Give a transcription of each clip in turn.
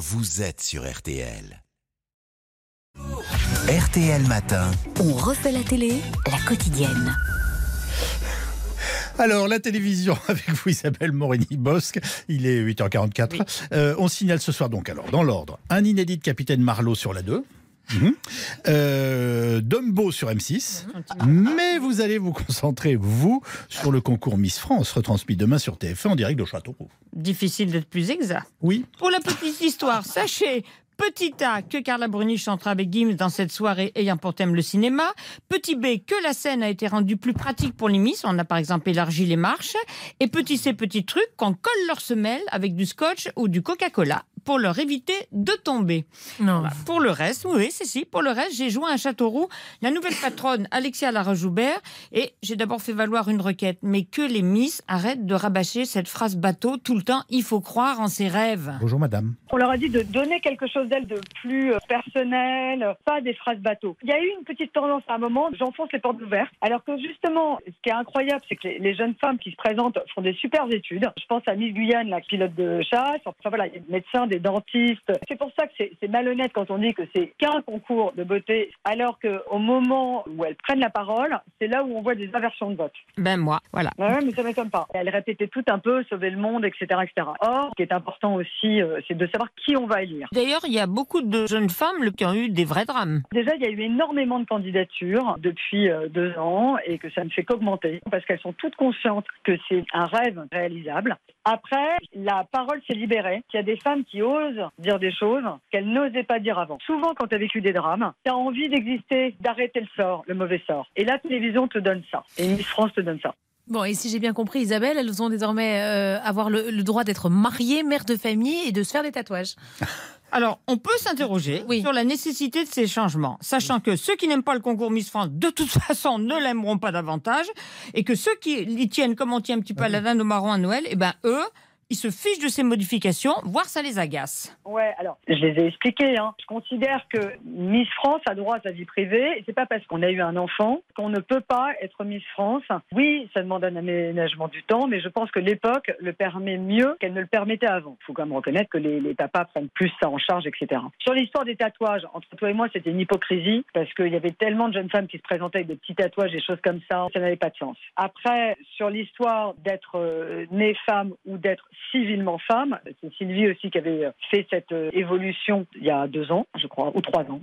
vous êtes sur RTL. RTL Matin. On refait la télé, la quotidienne. Alors, la télévision avec vous, Isabelle Morini-Bosque. Il est 8h44. Euh, on signale ce soir donc, alors, dans l'ordre, un inédit de Capitaine Marlowe sur la 2. Mhm. Euh, Dumbo sur M6. Mais vous allez vous concentrer, vous, sur le concours Miss France, retransmis demain sur TF1 en direct de Châteauroux. Difficile d'être plus exact. Oui. Pour la petite histoire, sachez Petit A, que Carla Bruni chantera avec Gims dans cette soirée ayant pour thème le cinéma. Petit B, que la scène a été rendue plus pratique pour les Miss. On a par exemple élargi les marches. Et petit C, petit truc, qu'on colle leurs semelles avec du scotch ou du Coca-Cola pour leur éviter de tomber. Non. Voilà. Pour le reste, oui, c'est si. Pour le reste, j'ai joint à Châteauroux la nouvelle patronne Alexia Laroche-Joubert et j'ai d'abord fait valoir une requête, mais que les Miss arrêtent de rabâcher cette phrase bateau tout le temps. Il faut croire en ses rêves. Bonjour, madame. On leur a dit de donner quelque chose d'elle de plus euh, personnel, pas des phrases bateau. Il y a eu une petite tendance à un moment, j'enfonce les portes ouvertes. Alors que justement, ce qui est incroyable, c'est que les, jeunes femmes qui se présentent font des super études. Je pense à Miss Guyane, la pilote de chasse. Enfin voilà, il y a des médecins, des dentistes. C'est pour ça que c'est malhonnête quand on dit que c'est qu'un concours de beauté, alors qu'au moment où elles prennent la parole, c'est là où on voit des inversions de vote. Ben moi, voilà. Ouais, mais ça m'étonne pas. Elle répétait tout un peu, sauver le monde, etc., etc. Or, ce qui est important aussi, euh, c'est de savoir qui on va élire. D'ailleurs, il y a beaucoup de jeunes femmes qui ont eu des vrais drames. Déjà, il y a eu énormément de candidatures depuis euh, deux ans et que ça ne fait qu'augmenter parce qu'elles sont toutes conscientes que c'est un rêve réalisable. Après, la parole s'est libérée. Il y a des femmes qui osent dire des choses qu'elles n'osaient pas dire avant. Souvent, quand tu as vécu des drames, tu as envie d'exister, d'arrêter le sort, le mauvais sort. Et la télévision te donne ça. Et Miss France te donne ça. Bon, et si j'ai bien compris, Isabelle, elles vont désormais euh, avoir le, le droit d'être mariées, mères de famille et de se faire des tatouages. Alors, on peut s'interroger Oui. sur la nécessité de ces changements, sachant que ceux qui n'aiment pas le concours Miss France, de toute façon, ne l'aimeront pas davantage, et que ceux qui y tiennent, comme on tient un petit peu à la dinde au marron à Noël, eh ben eux, ils se fichent de ces modifications, voire ça les agace. Ouais, alors, je les ai expliqués. Hein. Je considère que Miss France a droit à sa vie privée. Et c'est pas parce qu'on a eu un enfant qu'on ne peut pas être Miss France. Oui, ça demande un aménagement du temps, mais je pense que l'époque le permet mieux qu'elle ne le permettait avant. Il faut quand même reconnaître que les, les papas prennent plus ça en charge, etc. Sur l'histoire des tatouages, entre toi et moi, c'était une hypocrisie parce qu'il y avait tellement de jeunes femmes qui se présentaient avec des petits tatouages, des choses comme ça. Ça n'avait pas de sens. Après, sur l'histoire d'être euh, née femme ou d'être civilement femme, c'est Sylvie aussi qui avait fait cette euh, évolution il y a deux ans, je crois, ou trois ans.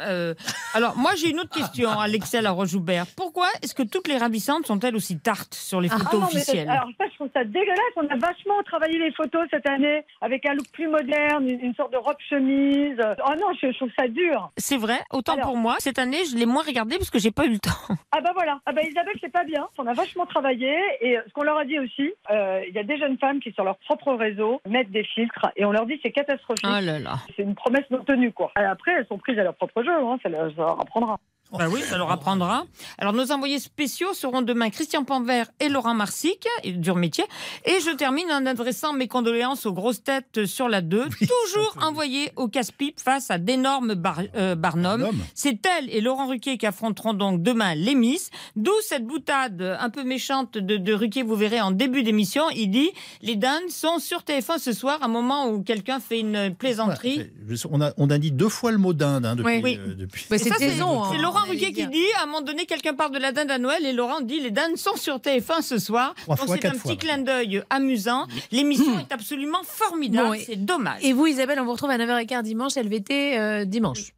Euh, alors, moi, j'ai une autre question, Alexia Laroche-Joubert. Pourquoi est-ce que toutes les ravissantes sont-elles aussi tartes sur les photos Ah non, mais officielles alors ça, je trouve ça dégueulasse. On a vachement travaillé les photos cette année avec un look plus moderne, une, une sorte de robe chemise. Oh non, je, je trouve ça dur. C'est vrai, autant Alors- pour moi. Cette année, je l'ai moins regardé parce que j'ai pas eu le temps. Ah bah voilà. Ah bah Isabelle, c'est pas bien. On a vachement travaillé et euh, ce qu'on leur a dit aussi, euh, il y a des jeunes femmes qui sur leur propre réseau mettent des filtres et on leur dit c'est catastrophique. Oh là là. C'est une promesse non tenue quoi. Et après, elles sont à leur propre jeu. Hein, ça leur apprendra. Bah oui, ça leur apprendra. Alors, nos envoyés spéciaux seront demain Christian Panvert et Laurent Marsic, dur métier. Et je termine en adressant mes condoléances aux grosses têtes sur la 2, toujours envoyées au casse-pipe face à d'énormes bar- euh, barnums. Barnum. C'est elle et Laurent Ruquier qui affronteront donc demain les Miss. D'où cette boutade un peu méchante de, de Ruquier, vous verrez en début d'émission. Il dit Les Danes sont sur TF1 ce soir, à un moment où quelqu'un fait une plaisanterie. Voilà, on, a, on a dit deux fois le mot dinde hein, depuis. Oui. euh, depuis. C'est ça, saison. C'est hein, Laurent allait Ruquier qui dit, à un moment donné, quelqu'un parle de la dinde à Noël et Laurent dit les dindes sont sur TF1 ce soir. Trois Donc fois, c'est un fois, petit clin d'œil amusant. L'émission est absolument formidable. Bon, et- c'est dommage. Et vous, Isabelle, on vous retrouve à 9h15 dimanche, LVT euh, dimanche.